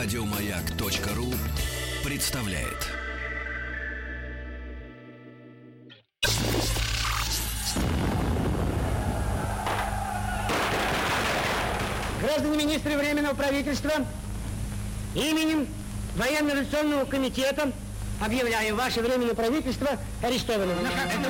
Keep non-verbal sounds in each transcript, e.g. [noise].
Радиомаяк.ру представляет. Граждане министры Временного правительства, именем Военно-революционного комитета объявляю ваше Временное правительство арестованным. Это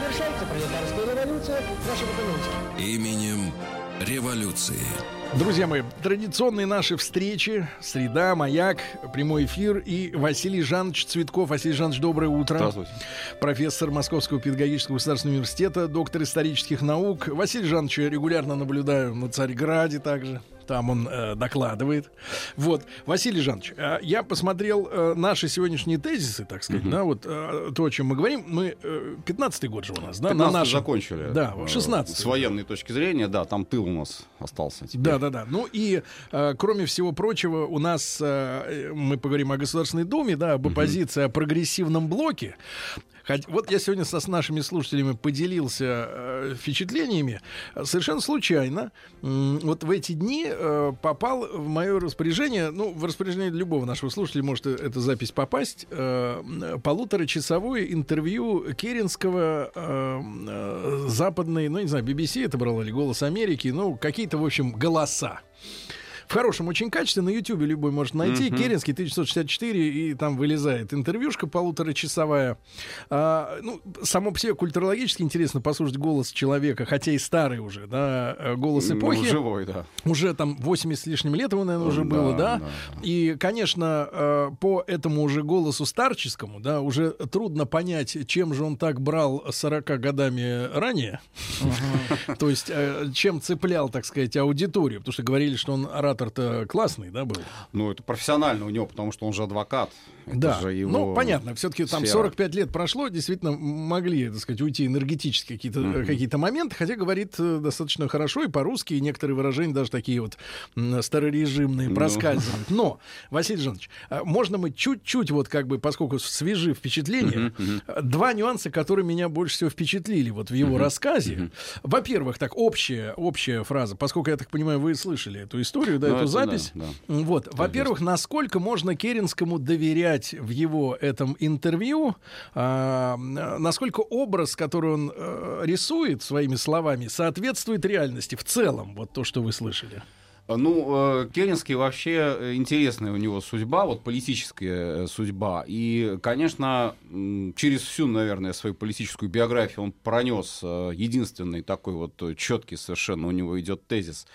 Завершается пролетарская революция, наша документы. Именем революции. Друзья мои, традиционные наши встречи, среда, маяк, прямой эфир и Василий Жанович Цветков. Василий Жанович, доброе утро. Здравствуйте. Профессор Московского педагогического государственного университета, доктор исторических наук. Василий Жанович я регулярно наблюдаю на Царьграде также. Там он э, докладывает. Вот, Василий Жанович, э, я посмотрел э, наши сегодняшние тезисы, так сказать, да, вот э, то, о чем мы говорим. Мы э, 15-й год же у нас, да, 15 нашем- закончили. Да, Э, 16 С военной точки зрения, да, там тыл у нас остался. теперь. Да, да, да. Ну и э, кроме всего прочего, у нас э, мы поговорим о Государственной Думе, да, об оппозиции, о прогрессивном блоке. Вот я сегодня со, с нашими слушателями поделился э, впечатлениями. Совершенно случайно, вот в эти дни э, попал в мое распоряжение, ну, в распоряжение любого нашего слушателя может э- эта запись попасть, э, полуторачасовое интервью Керенского э, э, западной, ну, не знаю, BBC это брало или «Голос Америки», ну, какие-то, в общем, голоса. В хорошем очень качестве на Ютубе любой может найти. Керенский 1964, и там вылезает интервьюшка полуторачасовая. А, ну, само по себе культурологически интересно послушать голос человека, хотя и старый уже, да, э, голос Ну, эпохи. живой, да. Уже там 80 с лишним лет ему, наверное, уже Да, было, да? да, И, конечно, э, по этому уже голосу старческому, да, уже трудно понять, чем же он так брал 40 годами ранее. [laughs] То есть, э, чем цеплял, так сказать, аудиторию. Потому что говорили, что он оратор-то классный, да, был. Ну, это профессионально у него, потому что он же адвокат. Это Да, же его ну понятно, все-таки там сфера. 45 лет прошло, действительно могли, так сказать, уйти энергетически какие-то э, какие-то моменты, хотя говорит э, достаточно хорошо и по-русски, и некоторые выражения даже такие вот старорежимные Ну. проскальзывают. Но, Василий Жанович, э, можно мы чуть-чуть вот как бы, поскольку свежи впечатления, э, два нюанса, которые меня больше всего впечатлили вот в его рассказе. Во-первых, так общая общая фраза, поскольку я так понимаю, вы слышали эту историю, да, Ну, эту это да, запись. да. Вот, во-первых, насколько можно Керенскому доверять в его этом интервью, а, насколько образ, который он э, рисует своими словами, соответствует реальности в целом, вот то, что вы слышали. Ну, э, Керенский вообще э, интересная у него судьба, вот политическая э, судьба. И, конечно, через всю, наверное, свою политическую биографию он пронес э, единственный такой вот э, четкий совершенно у него идет тезис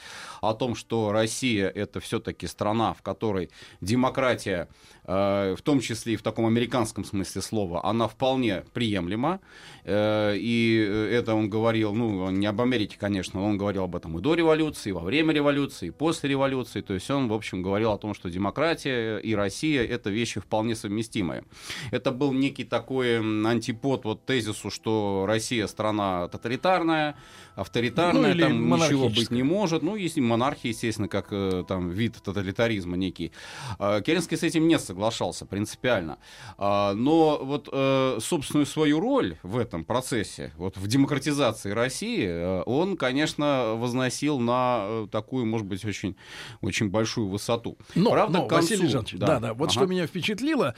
о том, что Россия это все-таки страна, в которой демократия, э, в том числе и в таком американском смысле слова, она вполне приемлема. Э, И э, это он говорил, ну, не об Америке, конечно, он говорил об этом и до революции, и во время революции, и после революции. То есть он, в общем, говорил о том, что демократия и Россия — это вещи вполне совместимые. Это был некий такой антипод вот тезису, что Россия страна тоталитарная, авторитарная, Ну, там ничего быть не может. Ну, если монархия, естественно, как э, там вид тоталитаризма некий. А, Керенский с этим не соглашался принципиально. А, Но вот э, собственную свою роль в этом процессе, вот в демократизации России, э, он, конечно, возносил на э, такую, может быть, очень, очень большую высоту. Но, Правда, но, концу- Василий Жанович, да, да, вот Ага. что меня впечатлило,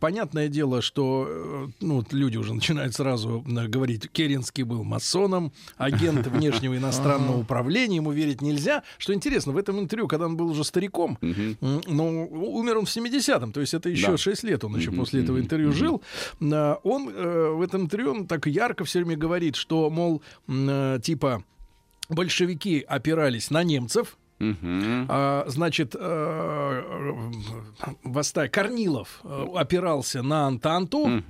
понятное дело, что ну, люди уже начинают сразу говорить, Керенский был масоном, агент [laughs] внешнего иностранного управления, ему верить нельзя. Что интересно, в этом интервью, когда он был уже стариком, ну, умер он в 70-м, то есть это еще Да. 6 лет он еще Мгм, после этого интервью мгм. жил. А, Он э, в этом интервью он так ярко все время говорит, что, мол, э, типа, большевики опирались на немцев, А, значит, э, э, восста- Корнилов э, опирался на Антанту,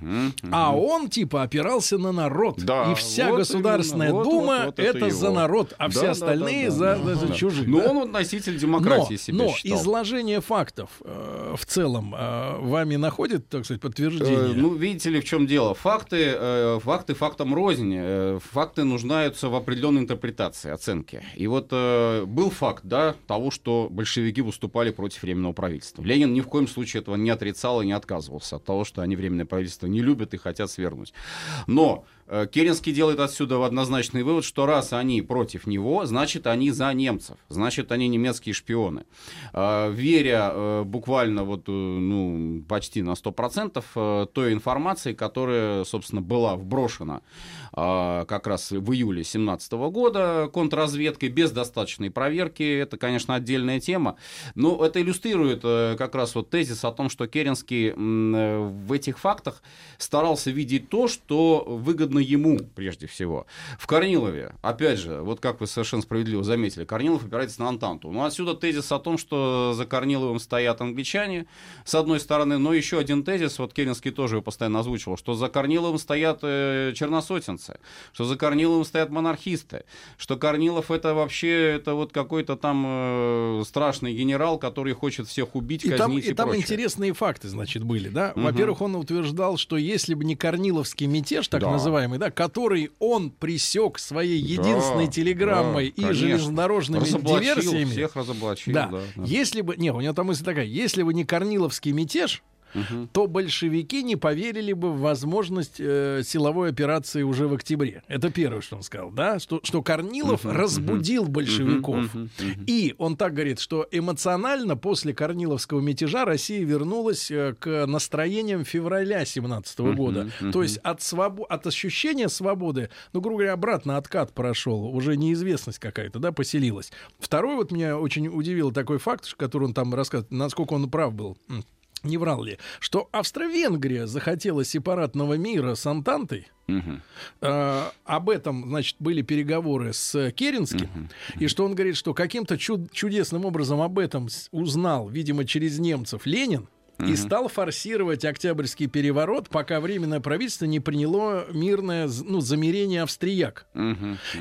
а он типа опирался на народ. Да, и вся вот Государственная именно, Дума вот, вот это это, за народ, а все Да, остальные да, за, да, за да. чужих. Но да? он носитель демократии но, себя но считал. изложение фактов э, в целом э, вами находит, так сказать, подтверждение? Э, ну, видите ли, в чем дело? Факты, э, факты фактам рознь. Э, факты нуждаются в определенной интерпретации, оценке. И вот э, был факт, да, того, что большевики выступали против временного правительства. Ленин ни в коем случае этого не отрицал и не отказывался от того, что они временное правительство не любят и хотят свергнуть. Но Э, Керенский делает отсюда однозначный вывод, что раз они против него, значит, они за немцев, значит, они немецкие шпионы. Э, веря э, буквально вот, ну, почти на 100% той информации, которая, собственно, была вброшена как раз в июле 2017 года контрразведкой без достаточной проверки, это, конечно, отдельная тема, но это иллюстрирует как раз вот тезис о том, что Керенский в этих фактах старался видеть то, что выгодно ему прежде всего. В Корнилове, опять же, вот как вы совершенно справедливо заметили, Корнилов опирается на Антанту. Ну, отсюда тезис о том, что за Корниловым стоят англичане, с одной стороны, но еще один тезис, вот Керенский тоже его постоянно озвучивал, что за Корниловым стоят э, черносотенцы, что за Корниловым стоят монархисты, что Корнилов это вообще это вот какой-то там э, страшный генерал, который хочет всех убить, и казнить там, и, и там интересные факты, значит, были, да? Угу. Во-первых, он утверждал, что если бы не Корниловский мятеж, так да. называемый, да, который он присек своей единственной да, телеграммой да, и железнодорожными диверсиями. Всех разоблачил, да. Да, да. Если бы, не, у него там мысль такая, если бы не Корниловский мятеж, угу. то большевики не поверили бы в возможность э, силовой операции уже в октябре. Это первое, что он сказал, да, что, что Корнилов угу, разбудил угу, большевиков. Угу, угу, угу. И он так говорит, что эмоционально после Корниловского мятежа Россия вернулась э, к настроениям февраля 17 угу, года. Угу. То есть от, свобо- от ощущения свободы, ну, грубо говоря, обратно откат прошел, уже неизвестность какая-то, да, поселилась. Второй вот меня очень удивил такой факт, который он там рассказывает, насколько он прав был не врал ли, что Австро-Венгрия захотела сепаратного мира с Антантой, Угу. Э, об этом, значит, были переговоры с Керенским, угу. и что он говорит, что каким-то чуд- чудесным образом об этом узнал, видимо, через немцев Ленин, и стал форсировать Октябрьский переворот, пока Временное правительство не приняло мирное ну, замерение австрияк.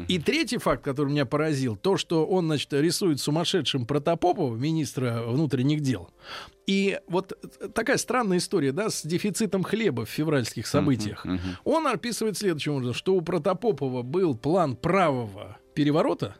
И третий факт, который меня поразил, то, что он значит, рисует сумасшедшим Протопопова, министра внутренних дел. И вот такая странная история, да, с дефицитом хлеба в февральских событиях. Uh-huh, uh-huh. Он описывает следующим образом, что у Протопопова был план правого переворота,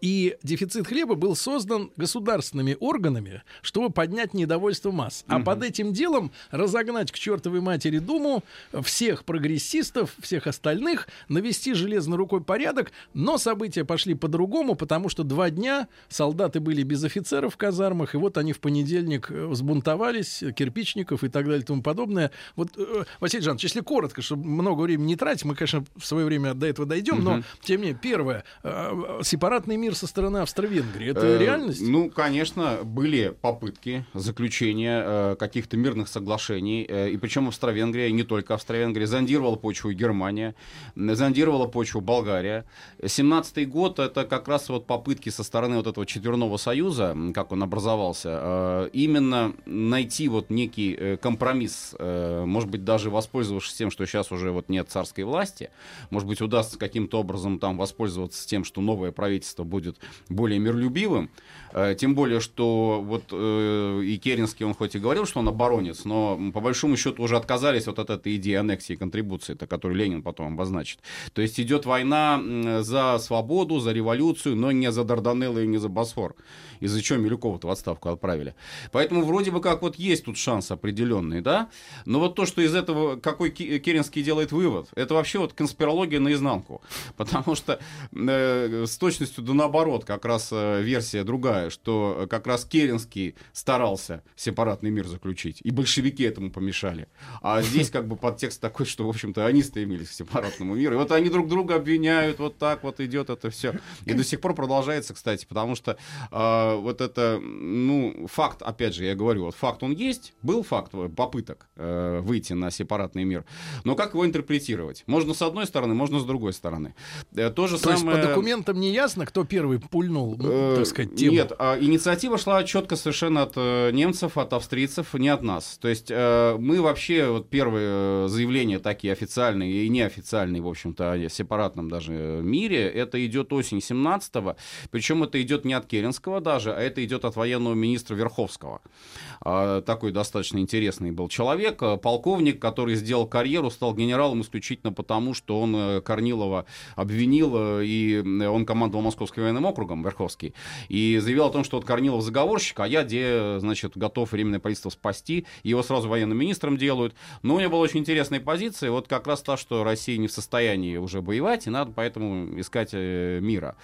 и дефицит хлеба был создан государственными органами, чтобы поднять недовольство масс. А угу. под этим делом разогнать к чертовой матери Думу всех прогрессистов, всех остальных, навести железной рукой порядок. Но события пошли по-другому, потому что два дня солдаты были без офицеров в казармах, и вот они в понедельник э, взбунтовались, кирпичников и так далее и тому подобное. Вот, э, Василий Жанович, если коротко, чтобы много времени не тратить, мы, конечно, в свое время до этого дойдем, угу. но, тем не менее, первое, э, сепарация сепаратный мир со стороны Австро-Венгрии. Это э, реальность? Ну, конечно, были попытки заключения э, каких-то мирных соглашений. Э, и причем Австро-Венгрия, не только Австро-Венгрия, зондировала почву Германия, зондировала почву Болгария. 17-й год это как раз вот попытки со стороны вот этого четверного союза, как он образовался, э, именно найти вот некий э, компромисс, э, может быть, даже воспользовавшись тем, что сейчас уже вот нет царской власти, может быть, удастся каким-то образом там воспользоваться тем, что новое правительство правительство будет более миролюбивым. Э, тем более, что вот э, и Керенский, он хоть и говорил, что он оборонец, но по большому счету уже отказались вот от этой идеи аннексии и контрибуции, это, которую Ленин потом обозначит. То есть идет война за свободу, за революцию, но не за Дарданеллы и не за Босфор. Из-за чего Милюкова-то в отставку отправили. Поэтому вроде бы как вот есть тут шанс определенный, да? Но вот то, что из этого, какой Керенский делает вывод, это вообще вот конспирология наизнанку. [laughs] Потому что э, с точностью да наоборот, как раз э, версия другая, что э, как раз Керенский старался сепаратный мир заключить, и большевики этому помешали. А здесь как бы подтекст такой, что, в общем-то, они стремились к сепаратному миру. И вот они друг друга обвиняют, вот так вот идет это все. И до сих пор продолжается, кстати, потому что э, вот это, ну, факт, опять же, я говорю, вот факт он есть, был факт попыток э, выйти на сепаратный мир, но как его интерпретировать? Можно с одной стороны, можно с другой стороны. Э, то же то самое... есть по документам не ясно, кто первый пульнул, ну, э, так сказать, тему? Нет, а инициатива шла четко совершенно от э, немцев, от австрийцев, не от нас. То есть э, мы вообще, вот первые заявления такие официальные и неофициальные, в общем-то, о сепаратном даже мире, это идет осень 17-го, причем это идет не от Керенского даже, а это идет от военного министра Верховского. А, такой достаточно интересный был человек, полковник, который сделал карьеру, стал генералом исключительно потому, что он Корнилова обвинил, и он командовал Московским военным округом, Верховский, и заявил о том, что вот Корнилов заговорщик, а я, где, значит, готов временное правительство спасти. Его сразу военным министром делают. Но у него была очень интересная позиция, вот как раз та, что Россия не в состоянии уже воевать, и надо поэтому искать э, мира.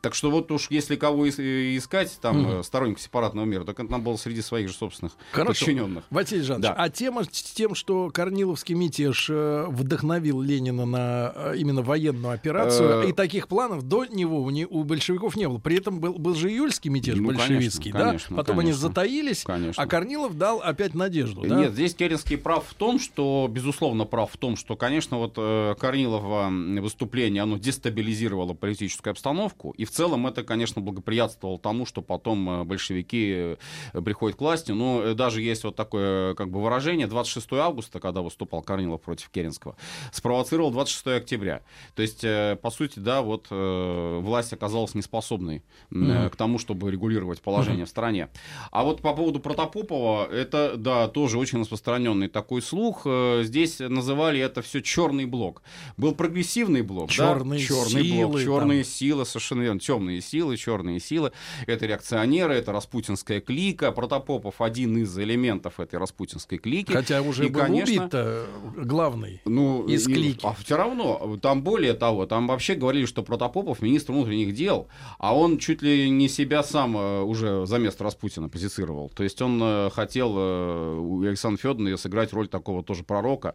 Так что вот уж если кого э, искать, там, угу. сторонников сепаратного мира, так это нам было среди своих же собственных Хорошо. подчиненных. Василий Жанович, да. а тема с тем, что Корниловский мятеж вдохновил Ленина на именно военную операцию, и таких планов до него у, не, у большевиков не было. При этом был, был же июльский мятеж ну, большевистский, конечно, да? Конечно, Потом конечно, они затаились, конечно. а Корнилов дал опять надежду, да? Нет, здесь Керенский прав в том, что, безусловно, прав в том, что, конечно, вот э, Корнилова выступление, оно дестабилизировало политическую обстановку, и в целом это, конечно, благоприятствовало тому, что потом э, большевики э, приходят к власти. Но даже есть вот такое как бы выражение, 26 августа, когда выступал Корнилов против Керенского, спровоцировал 26 октября. То есть, по сути, да, вот власть оказалась неспособной mm-hmm. к тому, чтобы регулировать положение в стране. А вот по поводу Протопопова, это, да, тоже очень распространенный такой слух. Э, здесь называли это все черный блок. Был прогрессивный блок, черные да? черный силы, блок, черные там. силы, совершенно верно, темные силы, черные силы. Это реакционеры, это распутинская клика. Протопопов один из элементов этой распутинской клики. Хотя уже и, был конечно, убит главный ну, из клики. а все равно, там более того, там вообще говорили, что Протопопов министр внутренних дел, а он чуть ли не себя сам э, уже за место Распутина позицировал. То есть он э, хотел у Александра Федоровна сыграть роль такого тоже пророка.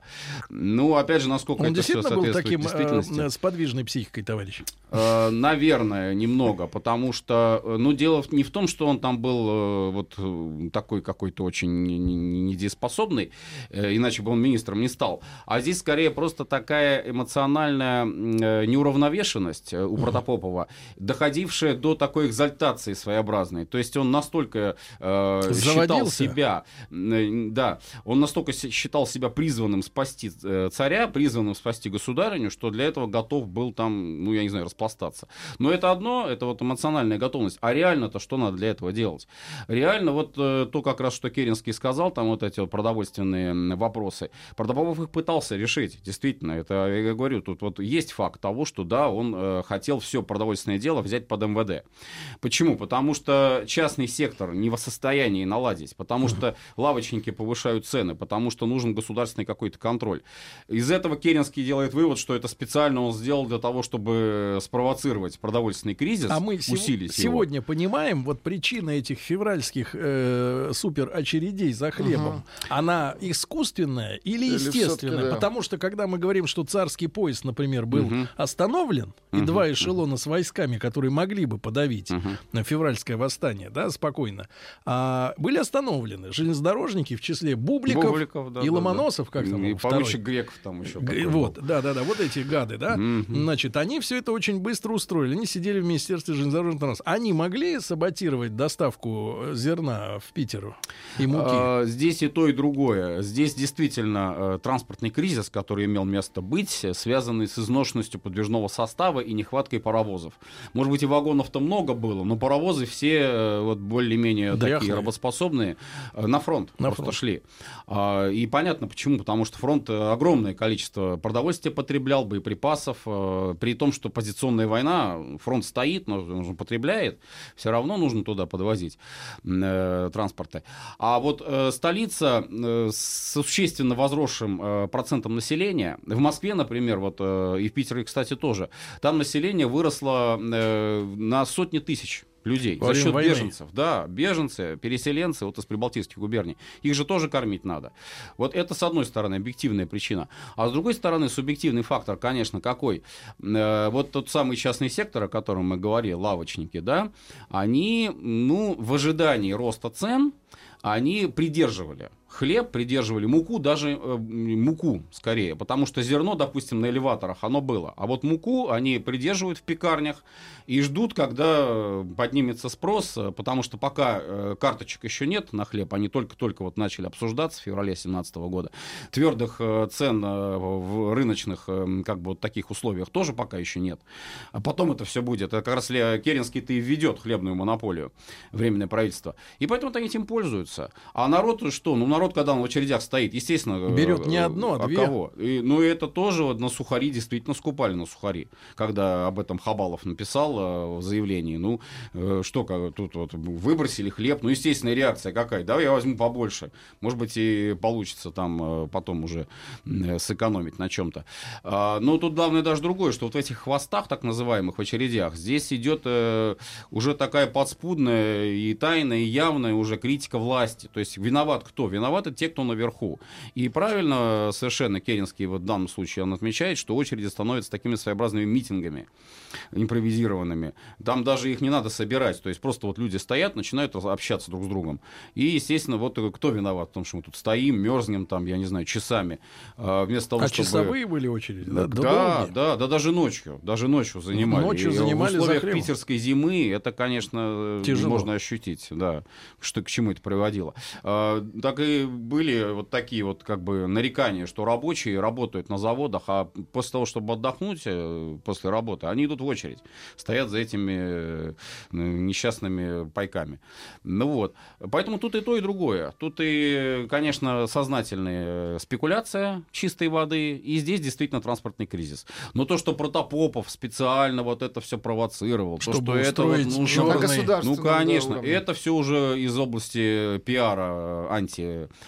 Ну, опять же, насколько Он это действительно все был таким э, с подвижной психикой, товарищ? Э, наверное, немного, потому что, э, ну, дело не в том, что он там был э, вот э, такой какой-то очень недееспособный, э, иначе бы он министром не стал, а здесь скорее просто такая эмоциональная э, неуравновешенность у Протопопова, доходившая до такой экзальтации своеобразной. То есть он настолько э, считал себя, э, да, он настолько считал себя призванным спасти э, царя, призванным спасти государыню, что для этого готов был там, ну, я не знаю, распластаться. Но это одно, это вот эмоциональная готовность. А реально-то что надо для этого делать? Реально вот э, то, как раз, что Керенский сказал, там вот эти вот продовольственные вопросы, Протопопов их пытался решить, действительно. Это, я говорю, тут вот есть факт того, что, да, он э, хотел все продовольственное дело взять под МВД. Почему? Потому что частный сектор не в состоянии наладить, потому что лавочники повышают цены, потому что нужен государственный какой-то контроль. Из этого Керенский делает вывод, что это специально он сделал для того, чтобы спровоцировать продовольственный кризис, а мы усилить сегодня его. понимаем, вот причина этих февральских э, супер очередей за хлебом, угу. она искусственная или, или естественная? Да. Потому что когда мы говорим, что царский поезд, например, был угу. остановлен, угу. и два эшелона с войсками, которые могли бы подавить угу. Февральское восстание, да, спокойно, а, были остановлены железнодорожники, в числе Бубликов, Бубликов да, и да, Ломоносов, да. как там, и поручик Греков там еще. Г- вот, да-да-да, вот эти гады, да, mm-hmm. значит, они все это очень быстро устроили, они сидели в Министерстве железнодорожного транспорта. Они могли саботировать доставку зерна в Питер и муки? А, здесь и то, и другое. Здесь действительно э, транспортный кризис, который имел место быть, связанный с изношенностью подвижного состава и нехваткой паровозов. Может быть, и вагонов-то много было, но паровозы все э, вот более-менее Доехали. такие работоспособные э, на фронт на просто фронт. шли. А, и понятно почему, потому что фронт э, огромное количество продовольствия потреблял, боеприпасов, при том, что позиционная война, фронт стоит, но он потребляет, все равно нужно туда подвозить транспорты. А вот столица с существенно возросшим процентом населения, в Москве, например, вот и в Питере, кстати, тоже, там население выросло на сотни тысяч людей Во за счет войны. беженцев. Да, беженцы, переселенцы вот из прибалтийских губерний. Их же тоже кормить надо. Вот это, с одной стороны, объективная причина. А с другой стороны, субъективный фактор, конечно, какой? Э, вот тот самый частный сектор, о котором мы говорили, лавочники, да, они, ну, в ожидании роста цен, они придерживали хлеб, придерживали муку, даже э, муку скорее, потому что зерно, допустим, на элеваторах оно было, а вот муку они придерживают в пекарнях и ждут, когда э, поднимется спрос, э, потому что пока э, карточек еще нет на хлеб, они только-только вот начали обсуждаться в феврале 2017 года, твердых э, цен э, в рыночных как бы вот таких условиях тоже пока еще нет. А потом это все будет. Это как раз Керенский-то и введет хлебную монополию, временное правительство. И поэтому они этим пользуются. А народ что? Ну, народ народ, когда он в очередях стоит, естественно... Берет не одно, а, две. кого? И, ну, это тоже вот на сухари действительно скупали на сухари. Когда об этом Хабалов написал э, в заявлении, ну, э, что, как, тут вот выбросили хлеб, ну, естественная реакция какая? Давай я возьму побольше. Может быть, и получится там э, потом уже э, сэкономить на чем-то. А, но тут главное даже другое, что вот в этих хвостах, так называемых, в очередях, здесь идет э, уже такая подспудная и тайная, и явная уже критика власти. То есть виноват кто? Виноваты те, кто наверху. И правильно совершенно Керенский вот в данном случае он отмечает, что очереди становятся такими своеобразными митингами импровизированными. Там даже их не надо собирать. То есть просто вот люди стоят, начинают общаться друг с другом. И, естественно, вот кто виноват в том, что мы тут стоим, мерзнем там, я не знаю, часами. А, вместо того, а чтобы... часовые были очереди? Да, да, да, да, даже ночью. Даже ночью занимали. Ночью И занимали в условиях за питерской зимы это, конечно, Тяжело. можно ощутить, да, что к чему это приводило. А, так и были вот такие вот как бы нарекания, что рабочие работают на заводах, а после того, чтобы отдохнуть э, после работы, они идут в очередь, стоят за этими э, несчастными пайками. Ну вот, поэтому тут и то, и другое. Тут и, конечно, сознательная спекуляция чистой воды, и здесь действительно транспортный кризис. Но то, что Протопопов специально вот это все провоцировал, то, Чтобы что это вот На государственном, ну, да, конечно. уровне. это все уже из области пиара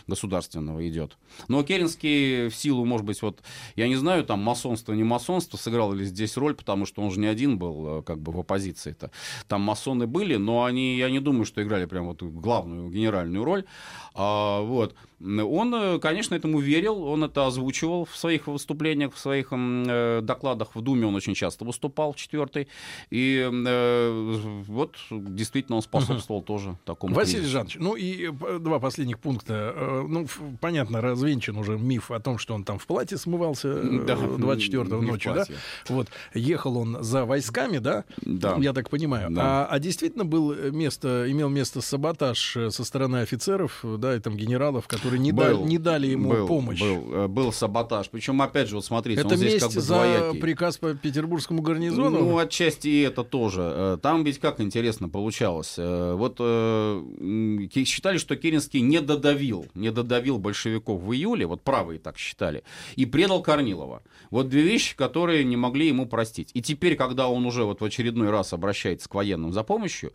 антигосударственного идет. Но Керенский в силу, может быть, вот, я не знаю, там масонство, не масонство, сыграл ли здесь роль, потому что он же не один был, э, как бы, в оппозиции-то. Там масоны были, но они, я не думаю, что играли прям вот главную, генеральную роль. А, вот. Он, э, конечно, этому верил, он это озвучивал в своих выступлениях, в своих э, докладах в Думе он очень часто выступал, четвертый. И э, вот действительно он способствовал тоже такому Василий кризису. Жанович, ну и э, два последних пункта. Э, Ну, понятно, развенчан уже миф о том, что он там в платье смывался э, Да, 24-го не в ночью, да? Вот. Ехал он за войсками, да? Да. Я так понимаю. Да. А, а действительно был место, имел место саботаж э, со стороны офицеров, э, да, и там генералов, которые не, дали, не дали ему был, помощь. Был, э, был саботаж. Причем, опять же, вот смотрите, Это он здесь как бы за двоякий. приказ по петербургскому гарнизону? Ну, отчасти и это тоже. Э, Там ведь как интересно получалось. Э, Вот э, считали, что Керенский не додавил, не додавил большевиков в июле, вот правые так считали, и предал Корнилова. Вот две вещи, которые не могли ему простить. И теперь, когда он уже вот в очередной раз обращается к военным за помощью,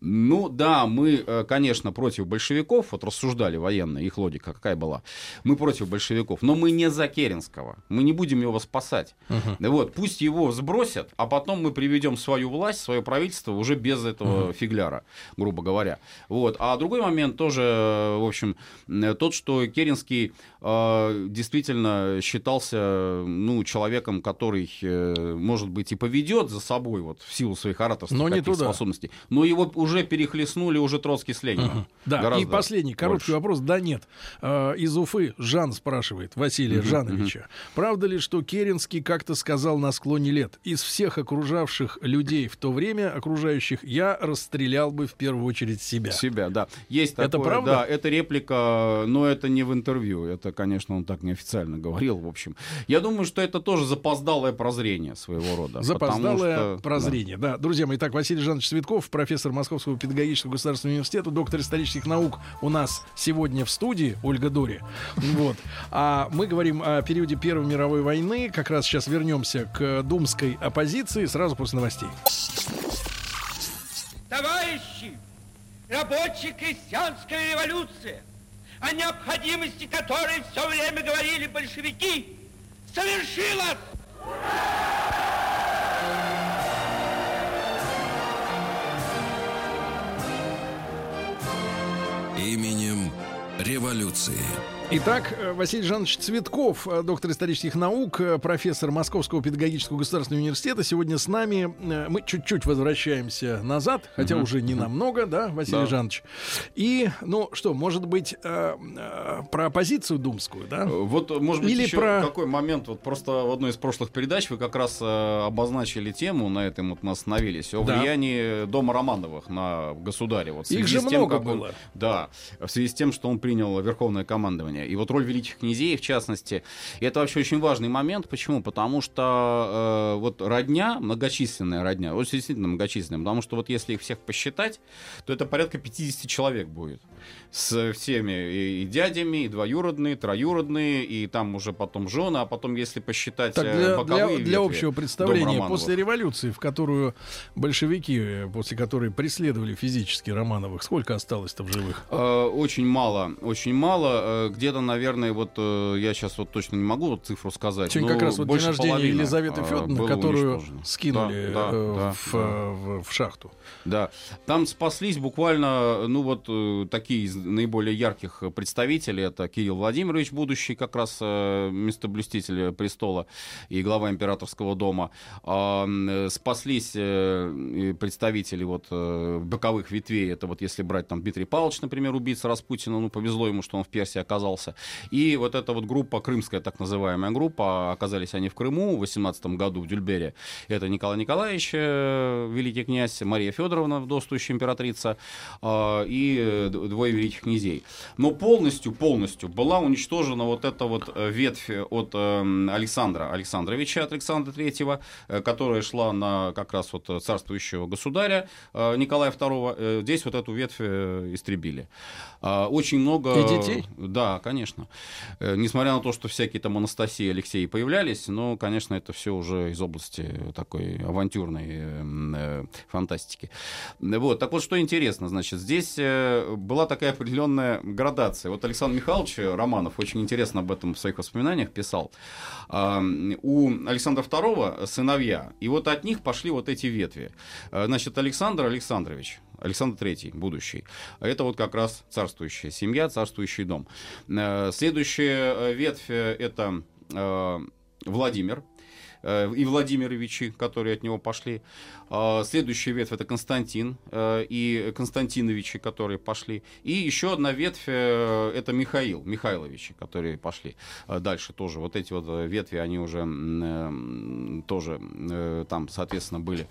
ну да, мы, э, конечно, против большевиков, вот рассуждали военные, их логика какая была, мы против большевиков, но мы не за Керенского, мы не будем его спасать. Вот, пусть его сбросят, а потом мы приведем свою власть, свое правительство уже без этого фигляра, грубо говоря. Вот. А другой момент тоже, э, в общем, тот, что Керенский э, действительно считался ну, человеком, который, э, может быть, и поведет за собой вот, в силу своих ораторских Но не туда. способностей, но его уже перехлестнули уже Троцкий с Лениным. Да, и Гораздо последний короткий больше. вопрос. Да, нет. Э, Из Уфы Жан спрашивает, Василия Жановича. Правда ли, что Керенский как-то сказал на склоне лет, из всех окружавших людей в то время, окружающих, я расстрелял бы в первую очередь себя? Себя, да. Есть Это такое, правда? Да, это реплика, но это не в интервью. Это, конечно, он так неофициально говорил, в общем. Я думаю, что это тоже запоздалое прозрение своего рода. Запоздалое что- прозрение. Да. друзья мои, так, Василий Жанович Цветков, профессор Московского педагогического государственного университета, доктор исторических наук у нас сегодня в студии, Ольга Дори. [laughs] Вот. А мы говорим о периоде Первой мировой войны. Как раз сейчас вернемся к думской оппозиции сразу после новостей. Товарищи, рабочая крестьянская революция, о необходимости которой все время говорили большевики, совершилась! Именем революции. Итак, э, Василий Жанович Цветков, э, доктор исторических наук, э, профессор Московского педагогического государственного университета. Сегодня с нами мы чуть-чуть возвращаемся назад, хотя уже не намного, да, Василий Да. Жанович. И, ну что, может быть, про оппозицию думскую, да? Вот, может быть, Или еще про- какой момент, вот просто в одной из прошлых передач вы как раз обозначили тему, на этом вот мы остановились, о Да. влиянии дома Романовых на государя. Вот Их же тем, много как он- было. да, в связи с тем, что он принял верховное командование. И вот роль великих князей, в частности, это вообще очень важный момент. Почему? Потому что э, вот родня, многочисленная родня, вот действительно многочисленная, потому что вот если их всех посчитать, то это порядка 50 человек будет. С всеми и, и дядями, и двоюродные, троюродные, и там уже потом жены, а потом, если посчитать Так, э, для, боковые для, для общего представления, после революции, в которую большевики, после которой преследовали физически Романовых, сколько осталось-то в живых? Э, Очень мало, очень мало. Э, Где-то, наверное, вот я сейчас вот точно не могу вот цифру сказать. Сегодня но как раз вот день рождения Елизаветы Федоровны, которую уничтожено. скинули Да, да, э, да, в, да. в- в шахту. Да, там спаслись буквально, ну вот э, такие из наиболее ярких представителей. Это Кирилл Владимирович, будущий как раз э, местоблюститель престола и глава императорского дома. А, э, спаслись э, представители вот э, боковых ветвей. Это вот если брать там Дмитрий Павлович, например, убийца Распутина, ну повезло ему, что он в Персии оказался. И вот эта вот группа, крымская так называемая группа, оказались они в Крыму в 18 году в Дюльбере. Это Николай Николаевич, э, великий князь, Мария Федоровна, вдовствующая императрица, э, и э, двое великих князей. Но полностью, полностью была уничтожена вот эта вот э, ветвь от э, Александра Александровича, от Александра Третьего, э, которая шла на как раз вот царствующего государя э, Николая II. Здесь вот эту ветвь истребили. А, Очень много... И детей? Да, конечно. Несмотря на то, что всякие там Анастасии, Алексеи появлялись, но, конечно, это все уже из области такой авантюрной фантастики. Вот, так вот, что интересно, значит, здесь была такая определенная градация. Вот Александр Михайлович Романов очень интересно об этом в своих воспоминаниях писал. А, У Александра II сыновья, и вот от них пошли вот эти ветви. Э, Значит, Александр Александрович, Александр III, будущий. Это вот как раз царствующая семья, царствующий дом. Э, Следующая э, ветвь э, это э, Владимир и Владимировичи, которые от него пошли. А, Следующая ветвь это Константин э, и Константиновичи, которые пошли. И еще одна ветвь э, это Михаил, Михайловичи, которые пошли э, дальше тоже. Вот эти вот э, ветви, они уже э, тоже э, там, соответственно, были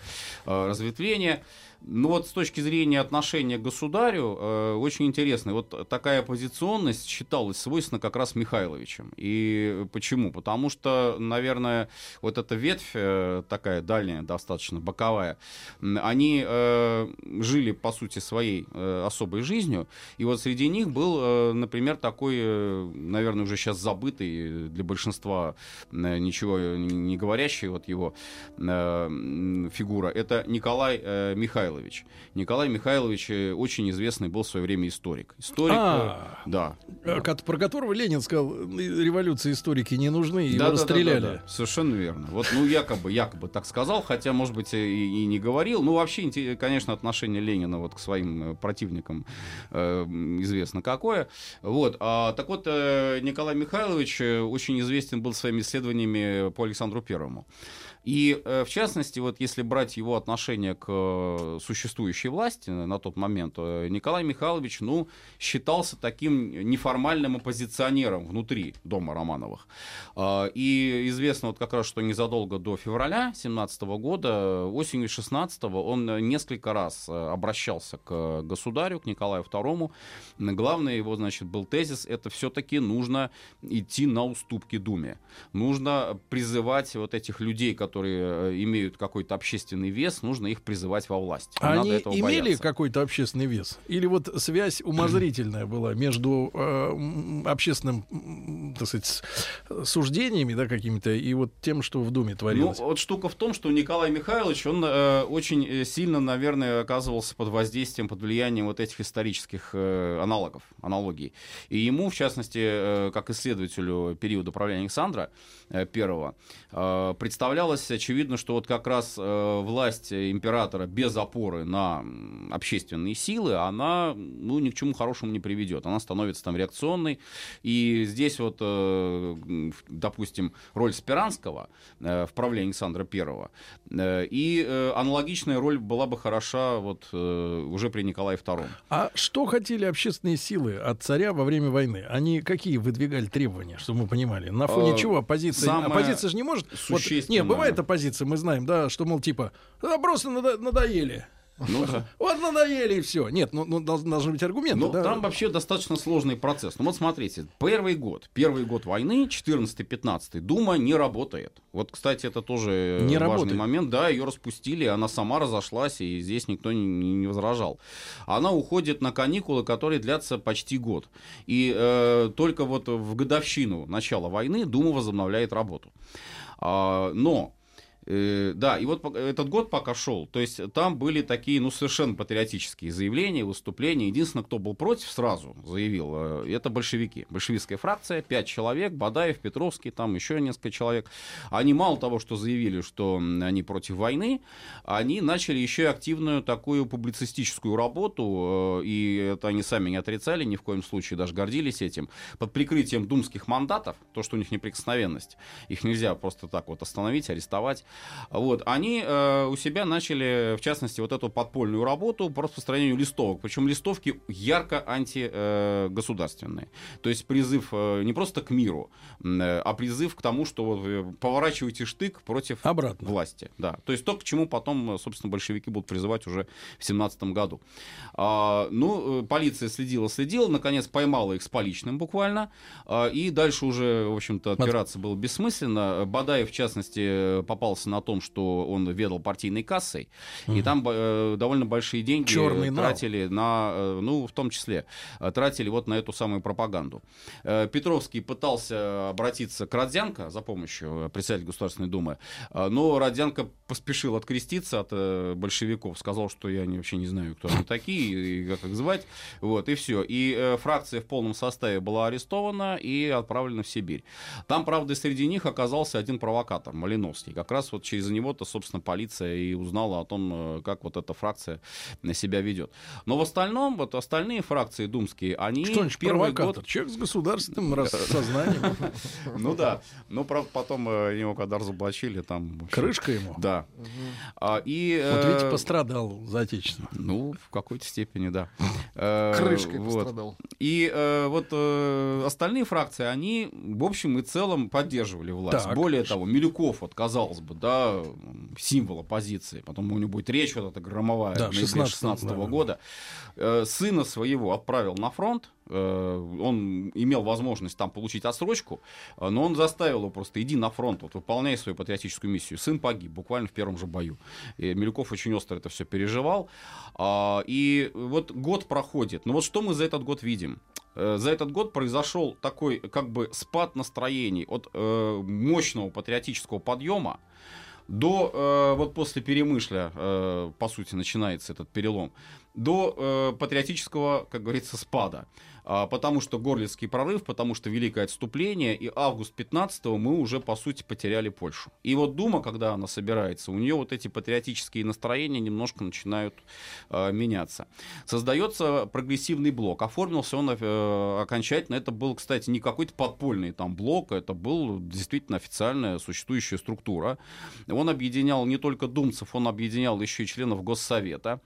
э, разветвления. Ну вот с точки зрения отношения к государю, э, очень интересно. Вот такая оппозиционность считалась свойственна как раз Михайловичем. И почему? Потому что, наверное, вот эта ветвь, э, такая дальняя, достаточно боковая, они э, жили, по сути, своей э, особой жизнью. И вот среди них был, э, например, такой, э, наверное, уже сейчас забытый для большинства э, ничего не говорящий вот его э, фигура. Это Николай э, Михайлович. Николай Михайлович э, очень известный был в свое время историк. Историк, А. э, да. Э, Про которого Ленин сказал, «Э, революции историки не нужны, его Да, да, да, расстреляли. да, да. Совершенно верно. Вот, ну, якобы, якобы так сказал, хотя, может быть, и, и не говорил. Ну, вообще, конечно, отношение Ленина вот к своим противникам э, известно какое. Вот. А, так вот, э, Николай Михайлович очень известен был своими исследованиями по Александру Первому. И, э, в частности, вот если брать его отношение к э, существующей власти на тот момент, э, Николай Михайлович, ну, считался таким неформальным оппозиционером внутри дома Романовых. А, И известно вот как раз, что незадолго до февраля 17 года, осенью 16 он несколько раз обращался к государю, к Николаю II. Главный его, значит, был тезис, это все-таки нужно идти на уступки Думе. Нужно призывать вот этих людей, которые э, имеют какой-то общественный вес, нужно их призывать во власть. Не надо Они этого имели какой-то общественный вес? Или вот связь умозрительная была между э, общественным, так сказать, с- суждениями, да, какими-то, и вот тем, что в Думе Ну, творилось? вот штука в том, что Николай Михайлович, он э, очень э, сильно, наверное, оказывался под воздействием, под влиянием вот этих исторических э, аналогов, аналогий. И ему, в частности, э, как исследователю периода правления Александра э, I, э, представлялось очевидно, что вот как раз э, власть императора без опоры на общественные силы, она ну, ни к чему хорошему не приведет. Она становится там реакционной. И здесь вот, э, допустим, роль Спиранского э, в правлении Александра I. э, И э, аналогичная роль была бы хороша вот э, уже при Николае II. А что хотели общественные силы от царя во время войны? Они какие выдвигали требования, чтобы мы понимали? На фоне А, чего оппозиция? самое Оппозиция же не может... Вот, не, существенное- бывает оппозиция, мы знаем, да, что, мол, типа, «А, просто надо- надоели. Ну [laughs] да. Вот надоели и все. Нет, ну, ну должны быть аргументы. Ну, да? там вообще достаточно сложный процесс. Ну вот смотрите, первый год, первый год войны, 14-15, Дума не работает. Вот, кстати, это тоже не важный работает. момент. Да, ее распустили, она сама разошлась, и здесь никто не, не возражал. Она уходит на каникулы, которые длятся почти год. И э, только вот в годовщину начала войны Дума возобновляет работу. А, но да, и вот этот год пока шел, то есть там были такие, ну, совершенно патриотические заявления, выступления. Единственное, кто был против, сразу заявил, э, это большевики. Большевистская фракция, пять человек, Бадаев, Петровский, там еще несколько человек. Они мало того, что заявили, что они против войны, они начали еще и активную такую публицистическую работу, э, и это они сами не отрицали, ни в коем случае даже гордились этим, под прикрытием думских мандатов, то, что у них неприкосновенность, их нельзя просто так вот остановить, арестовать, вот, они э, у себя начали, в частности, вот эту подпольную работу по распространению листовок. Причем листовки ярко антигосударственные. То есть призыв э, не просто к миру, э, а призыв к тому, что вот, вы поворачиваете штык против Обратно. власти. Да. То есть то, к чему потом, собственно, большевики будут призывать уже в 17 году. А, ну, э, полиция следила, следила, наконец поймала их с поличным буквально. А, и дальше уже, в общем-то, отпираться было бессмысленно. Бадаев, в частности, попался ссылался на том, что он ведал партийной кассой, угу. и там э, довольно большие деньги Черный тратили нал. на, э, ну, в том числе, э, тратили вот на эту самую пропаганду. Э, Петровский пытался обратиться к Родзянко за помощью председателя Государственной Думы, э, но Родзянко поспешил откреститься от э, большевиков, сказал, что я не, вообще не знаю, кто они такие и как их звать, вот, и все. И э, фракция в полном составе была арестована и отправлена в Сибирь. Там, правда, среди них оказался один провокатор, Малиновский, как раз вот через него-то, собственно, полиция и узнала о том, э, как вот эта фракция на себя ведет. Но в остальном, вот остальные фракции думские, они... Что значит первый год... Человек с государственным [laughs] рассознанием. Ну да. Но, правда, потом э, его когда разоблачили, там... Крышка ему? Да. А, и... Вот видите, э, пострадал за отечество. Ну, в какой-то степени, да. Крышкой пострадал. И вот остальные фракции, они, в общем и целом, поддерживали власть. Более того, Милюков, вот, казалось бы, да, символ оппозиции, потом у него будет речь вот эта громовая да, 16 -го да. года, э, сына своего отправил на фронт, э, он имел возможность там получить отсрочку, э, но он заставил его просто иди на фронт, вот выполняй свою патриотическую миссию. Сын погиб буквально в первом же бою. И Милюков очень остро это все переживал. А, и вот год проходит. Но вот что мы за этот год видим? За этот год произошел такой как бы спад настроений от э, мощного патриотического подъема до, э, вот после Перемышля, э, по сути, начинается этот перелом, до э, патриотического, как говорится, спада. А, потому что Горлицкий прорыв, потому что Великое отступление, и август 15 мы уже, по сути, потеряли Польшу. И вот Дума, когда она собирается, у нее вот эти патриотические настроения немножко начинают э, меняться. Создается прогрессивный блок. Оформился он э, окончательно. Это был, кстати, не какой-то подпольный там блок, это был действительно официальная существующая структура. Он объединял не только думцев, он объединял еще и членов Госсовета.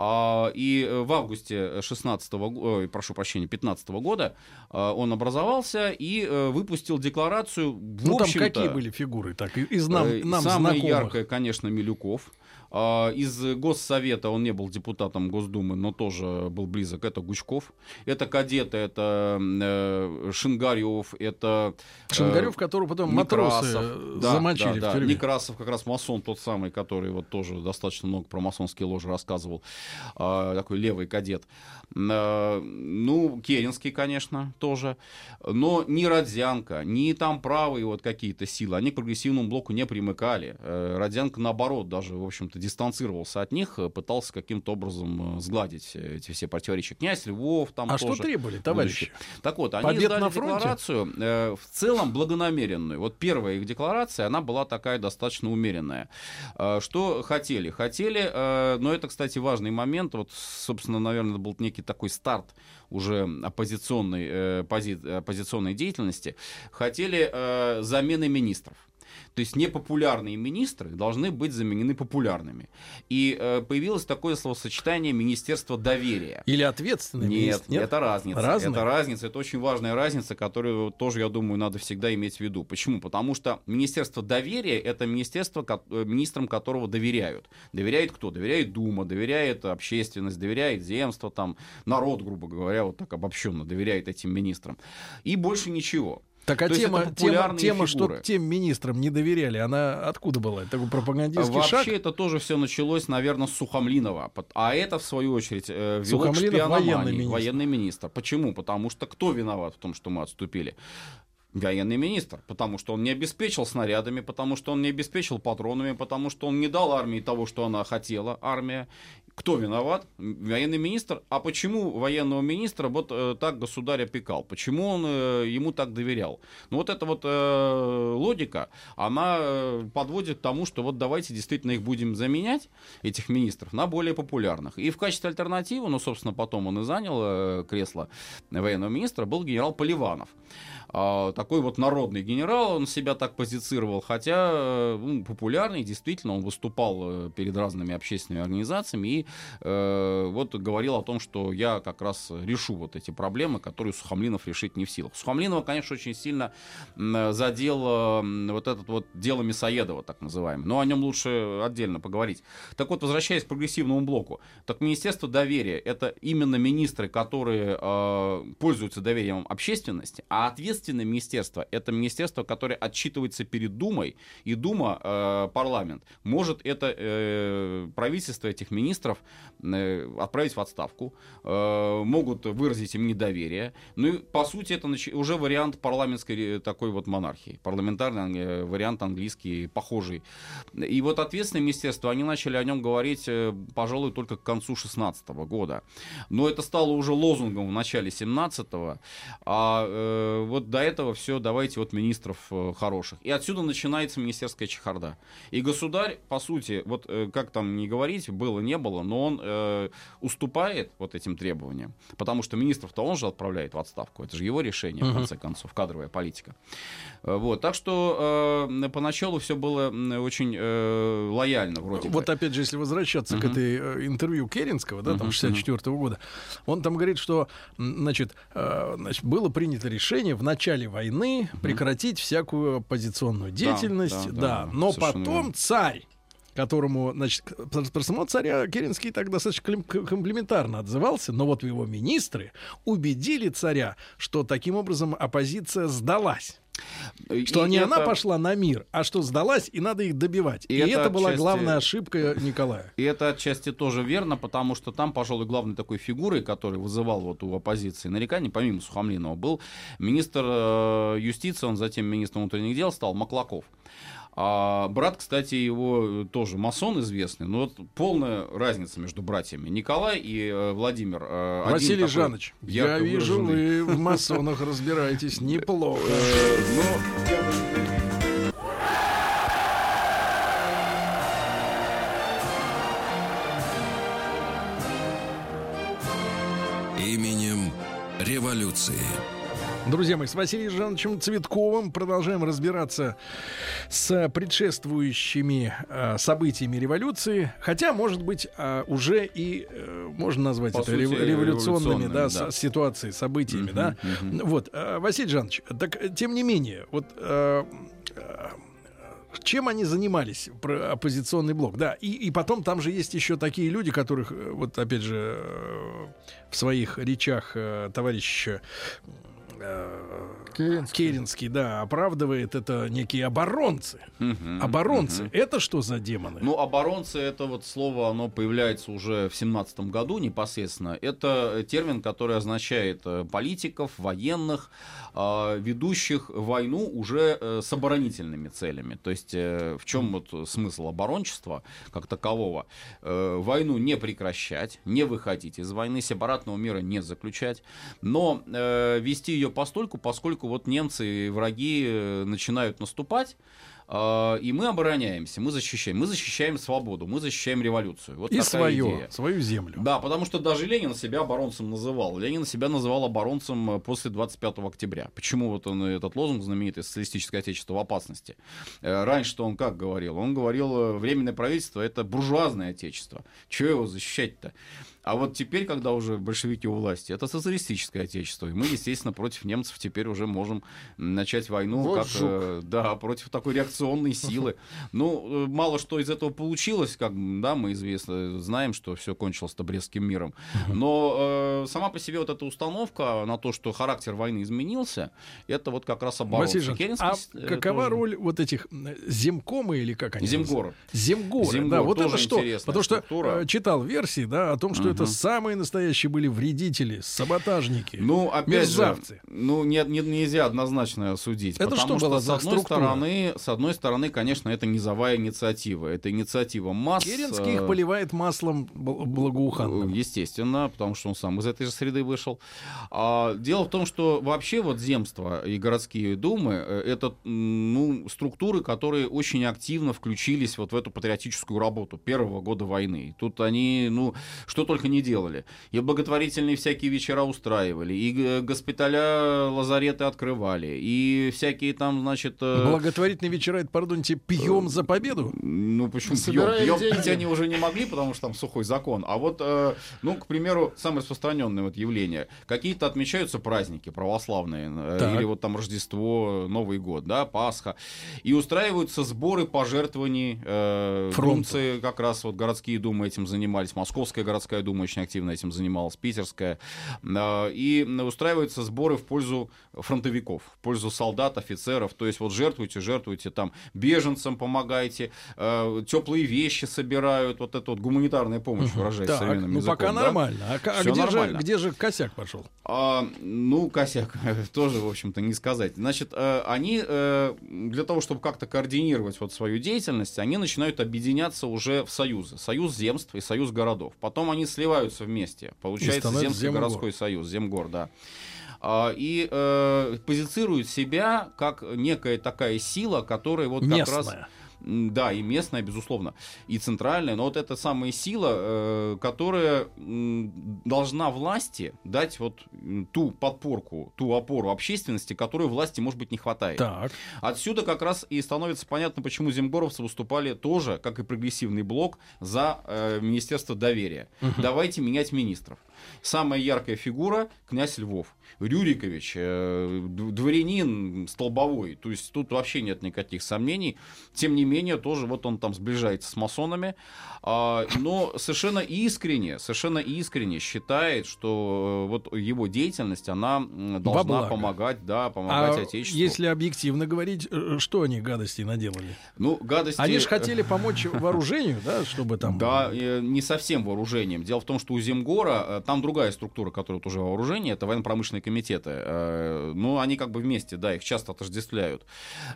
А, и э, в августе 16 -го, прошу прощения, 15 -го года а, он образовался и э, выпустил декларацию. В ну, там какие были фигуры? Так, из нам, э, нам Самая знакомых. яркая, конечно, Милюков. А, из Госсовета он не был депутатом Госдумы, но тоже был близок. Это Гучков. Это кадеты, это э, Шингарев, это... Э, Шингарев, которого потом Некрасов. матросы да, замочили да, в тюрьме. Некрасов как раз масон тот самый, который вот тоже достаточно много про масонские ложи рассказывал. Э, такой левый кадет. Э, ну, Керенский, конечно, тоже. Но ни Родзянко, ни там правые вот какие-то силы, они к прогрессивному блоку не примыкали. Э, Родзянко, наоборот, даже, в общем-то, как-то дистанцировался от них, э, пытался каким-то образом э, сгладить эти все противоречия. Князь Львов там А тоже что требовали, товарищи? Так вот, они Побед на фронте? декларацию э, в целом благонамеренную. Вот первая их декларация, она была такая достаточно умеренная. Э, что хотели? Хотели, э, но это, кстати, важный момент, вот, собственно, наверное, был некий такой старт уже оппозиционной, э, пози, оппозиционной деятельности, хотели э, замены министров. То есть непопулярные министры должны быть заменены популярными. И э, появилось такое словосочетание Министерство доверия. Или ответственный Нет, министр? нет, это разница. Разные? Это разница, это очень важная разница, которую тоже, я думаю, надо всегда иметь в виду. Почему? Потому что Министерство доверия это министерство, ко- э, министрам которого доверяют. Доверяет кто? Доверяет Дума, доверяет общественность, доверяет земство, там, народ, грубо говоря, вот так обобщенно доверяет этим министрам. И больше ничего. Так а То тема, тема, тема что тем министрам не доверяли, она откуда была? Это такой пропагандистский Вообще шаг? это тоже все началось, наверное, с Сухомлинова. А это, в свою очередь, э, вело к военный министр. Военный министр. Почему? Потому что кто виноват в том, что мы отступили? Военный министр, потому что он не обеспечил снарядами, потому что он не обеспечил патронами, потому что он не дал армии того, что она хотела, армия. Кто виноват? Военный министр. А почему военного министра вот э, так государь опекал? Почему он э, ему так доверял? Ну вот эта вот э, логика, она э, подводит к тому, что вот давайте действительно их будем заменять, этих министров, на более популярных. И в качестве альтернативы, ну, собственно, потом он и занял э, кресло военного министра, был генерал Поливанов. А, такой вот народный генерал, он себя так позицировал, хотя э, ну, популярный, действительно, он выступал э, перед разными общественными организациями и э, вот говорил о том, что я как раз решу вот эти проблемы, которые Сухомлинов решить не в силах. Сухомлинова, конечно, очень сильно задел э, вот этот вот дело Мясоедова, так называемое, но о нем лучше отдельно поговорить. Так вот, возвращаясь к прогрессивному блоку, так Министерство доверия это именно министры, которые э, пользуются доверием общественности, а ответственное министерство это министерство, которое отчитывается перед Думой, и Дума, э, парламент, может это э, правительство этих министров э, отправить в отставку, э, могут выразить им недоверие. Ну и по сути это нач- уже вариант парламентской э, такой вот монархии, парламентарный э, вариант английский, похожий. И вот ответственное министерство, они начали о нем говорить, э, пожалуй, только к концу 16 года. Но это стало уже лозунгом в начале 17-го. А э, вот до этого все, давайте вот министров э, хороших. И отсюда начинается министерская чехарда. И государь, по сути, вот э, как там не говорить, было, не было, но он э, уступает вот этим требованиям. Потому что министров-то он же отправляет в отставку. Это же его решение, в конце концов, кадровая политика. Э, Вот, так что э, поначалу все было очень э, лояльно вроде Вот бы. опять же, если возвращаться к этой э, интервью Керенского, да, там Мгм, 64 года, он там говорит, что, значит, э, значит, было принято решение в начале войны прекратить всякую оппозиционную деятельность, да, да, да, но совершенно потом верно. царь которому, значит, про самого царя Керенский так достаточно комплиментарно отзывался, но вот его министры убедили царя, что таким образом оппозиция сдалась. Что И не она это- пошла на мир, а что сдалась, и надо их добивать. И, И это, это была отчасти- главная ошибка Николая. И это отчасти тоже верно, потому что там, пожалуй, главной такой фигурой, который вызывал вот у оппозиции нареканий, помимо Сухомлинова, был министр э, юстиции, он затем министром внутренних дел стал, Маклаков. А брат, кстати, его э, тоже масон известный, но вот полная разница между братьями. Николай и э, Владимир. э, Василий такой Жанович, я вижу, выраженный. вы в масонах разбираетесь [laughs] неплохо. Э, но Именем революции. Друзья мои, с Василием Жановичем Цветковым продолжаем разбираться с предшествующими э, событиями революции. Хотя, может быть, э, уже и э, можно назвать По это сути, рев- революционными революционными, да, да. с- ситуацией, событиями. Мгм, да? мгм. Вот, э, Василий Жанович, так э, тем не менее, вот э, э, чем они занимались, про- оппозиционный блок, да, и, и потом там же есть еще такие люди, которых, э, вот опять же, э, в своих речах товарищ э, Керенский. да, оправдывает это некие оборонцы. Мгм, Оборонцы. мгм. Это что за демоны? Ну, оборонцы, это вот слово, оно появляется уже в семнадцатом году непосредственно. Это термин, который означает э, политиков, военных, э, ведущих войну уже э, с оборонительными целями. То есть в чем вот смысл оборончества как такового? Войну не прекращать, не выходить из войны, сепаратного мира не заключать, но вести ее постольку, поскольку вот немцы и враги э, начинают наступать, А, и мы обороняемся, мы защищаем. Мы защищаем свободу, мы защищаем революцию. Вот И свое, идея. свою землю. Да, потому что даже Ленин себя оборонцем называл. Ленин себя называл оборонцем э, после 25 октября. Почему вот он этот лозунг знаменитый «Социалистическое отечество в опасности»? Э, Раньше-то он как говорил? Он говорил, временное правительство — это буржуазное отечество. Чего его защищать-то? А вот теперь, когда уже большевики у власти, это социалистическое отечество. И мы, естественно, против немцев теперь уже можем начать войну Вот как, э, да, против такой реакционной силы. [laughs] Ну, э, мало что из этого получилось, как да, мы известно знаем, что все кончилось-то Брестским миром. Но э, сама по себе вот эта установка на то, что характер войны изменился, это вот как раз оборот. Василий Жанович, а э, какова тоже. роль вот этих земкомы или как они? Земгоры. называются? Земгоры, Земгор, да, вот это что? Потому что э, читал версии, да, о том, что это самые настоящие были вредители, саботажники. Ну, опять мерзавцы. же, ну, не, не- нельзя однозначно судить. Это потому что была с одной структура? стороны, с одной стороны, конечно, это низовая инициатива. Это инициатива масс. Керенский их э, поливает маслом бл- благоуханным. Естественно, потому что он сам из этой же среды вышел. А, дело в том, что вообще вот земства и городские думы э, это ну, структуры, которые очень активно включились вот в эту патриотическую работу первого года войны. Тут они, ну, что только не делали. И благотворительные всякие вечера устраивали, и э, госпиталя, лазареты открывали, и всякие там, значит... э, Благотворительные вечера, это, пардоньте, пьем за победу? ну, почему пьем? Собираем Пьем деньги. пить они уже не могли, потому что там сухой закон. А вот, э, ну, к примеру, самое распространенное вот явление. Какие-то отмечаются праздники православные, э, Так. или вот там Рождество, Новый год, да, Пасха. И устраиваются сборы пожертвований. Э, думцы как раз вот городские думы этим занимались. Московская городская дума очень активно этим занималась, Питерская. Э, и устраиваются сборы в пользу фронтовиков, в пользу солдат, офицеров. То есть вот жертвуйте, жертвуйте там беженцам помогайте, э, теплые вещи собирают, вот это вот гуманитарная помощь выражается Так, современным ну языком, пока да? нормально. А, а где, же, нормально. где же косяк пошел? А, ну, косяк, [laughs] тоже, в общем-то, не сказать. Значит, э, они э, для того, чтобы как-то координировать вот свою деятельность, они начинают объединяться уже в союзы. Союз земств и союз городов. Потом они сливаются вместе. Получается земский Земгор. городской союз, земгор, да. А, И э, позицируют себя как некая такая сила, которая вот как раз... Местная. М, Да, и местная, безусловно, и центральная, но вот эта самая сила, э, которая должна власти дать вот ту подпорку, ту опору общественности, которой власти, может быть, не хватает. Так. Отсюда как раз и становится понятно, почему земгоровцы выступали тоже, как и прогрессивный блок, за э, Министерство доверия. Давайте менять министров. Самая яркая фигура — князь Львов. Рюрикович, э, дворянин столбовой. То есть тут вообще нет никаких сомнений. Тем не менее, тоже вот он там сближается с масонами. А, но совершенно искренне, совершенно искренне считает, что э, вот его деятельность, она должна помогать, да, помогать А Отечеству. если объективно говорить, э, что они гадостей наделали? Ну, гадости... Они же хотели помочь [laughs] вооружению, да, чтобы там... Да, не совсем вооружением. Дело в том, что у Земгора там другая структура, которая тоже вооружение, это военно-промышленные комитеты. Э, Ну, они как бы вместе, да, их часто отождествляют.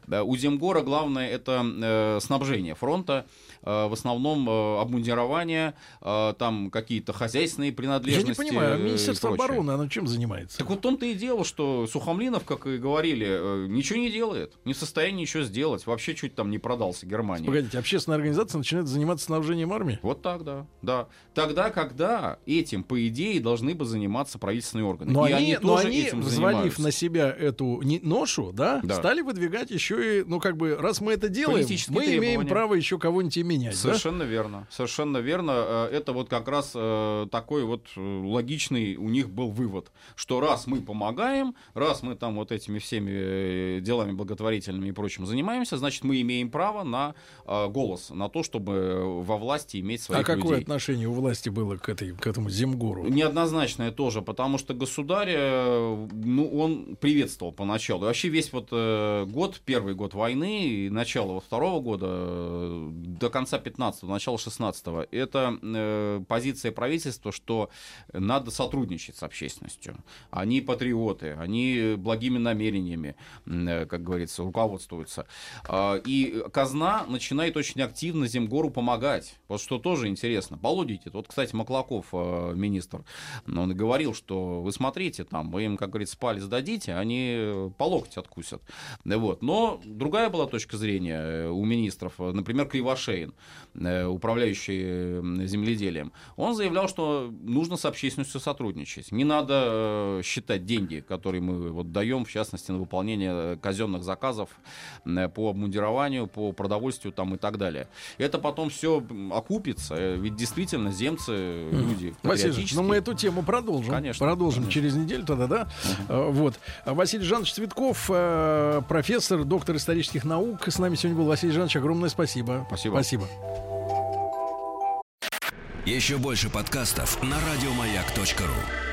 Да, У Земгора главное это э, снабжение фронта, э, в основном э, обмундирование, э, там какие-то хозяйственные Я принадлежности. не понимаю, а э, Министерство обороны, оно чем занимается? Так вот в том-то и дело, что Сухомлинов, как и говорили, э, ничего не делает, не в состоянии ничего сделать, вообще чуть там не продался Германии. Погодите, общественная организация начинает заниматься снабжением армии? Вот так, да. да. Тогда, когда этим, по идее, должны бы заниматься правительственные органы. Но И они, но тоже они этим взвалив занимаются. на себя эту ношу, да, Да. стали выдвигать еще и, ну, как бы, раз мы это делаем, мы имеем требования. право еще кого-нибудь и менять, да? Совершенно верно. Совершенно верно. Э, Это вот как раз э, такой вот э, логичный у них был вывод, что раз мы помогаем, раз мы там вот этими всеми делами благотворительными и прочим занимаемся, значит, мы имеем право на голос, на то, чтобы во власти иметь своих А какое людей. отношение у власти было к, этой, к этому земгору? Неоднозначное тоже, потому что государь, ну, он приветствовал поначалу. И вообще весь вот год, первый год войны и начало второго года до конца 15 начала 16 это э, позиция правительства, что надо сотрудничать с общественностью. Они патриоты, они благими намерениями, э, как говорится, руководствуются. Э, и казна начинает очень активно Земгору помогать. Вот что тоже интересно. По логике, вот, кстати, Маклаков, э, министр, он говорил, что вы смотрите, там, вы им, как говорится, палец дадите, они по локоть откусят. Вот. Но другая была точка зрения э, у министров, например, Кривошеин, э, управляющий земледелием. Он заявлял, что нужно с общественностью сотрудничать. Не надо считать деньги, которые мы вот даем, в частности, на выполнение казенных заказов по обмундированию, по продовольствию там, и так далее. Это потом все окупится, ведь действительно земцы люди Василий ну мы эту тему продолжим. Конечно. Продолжим конечно. через неделю тогда, да? Uh-huh. Вот. Василий Жанович Цветков, э, профессор, доктор исторических наук. С нами сегодня был Василий Жанович. Огромное спасибо. Спасибо. Спасибо. Еще больше подкастов на радиомаяк.ру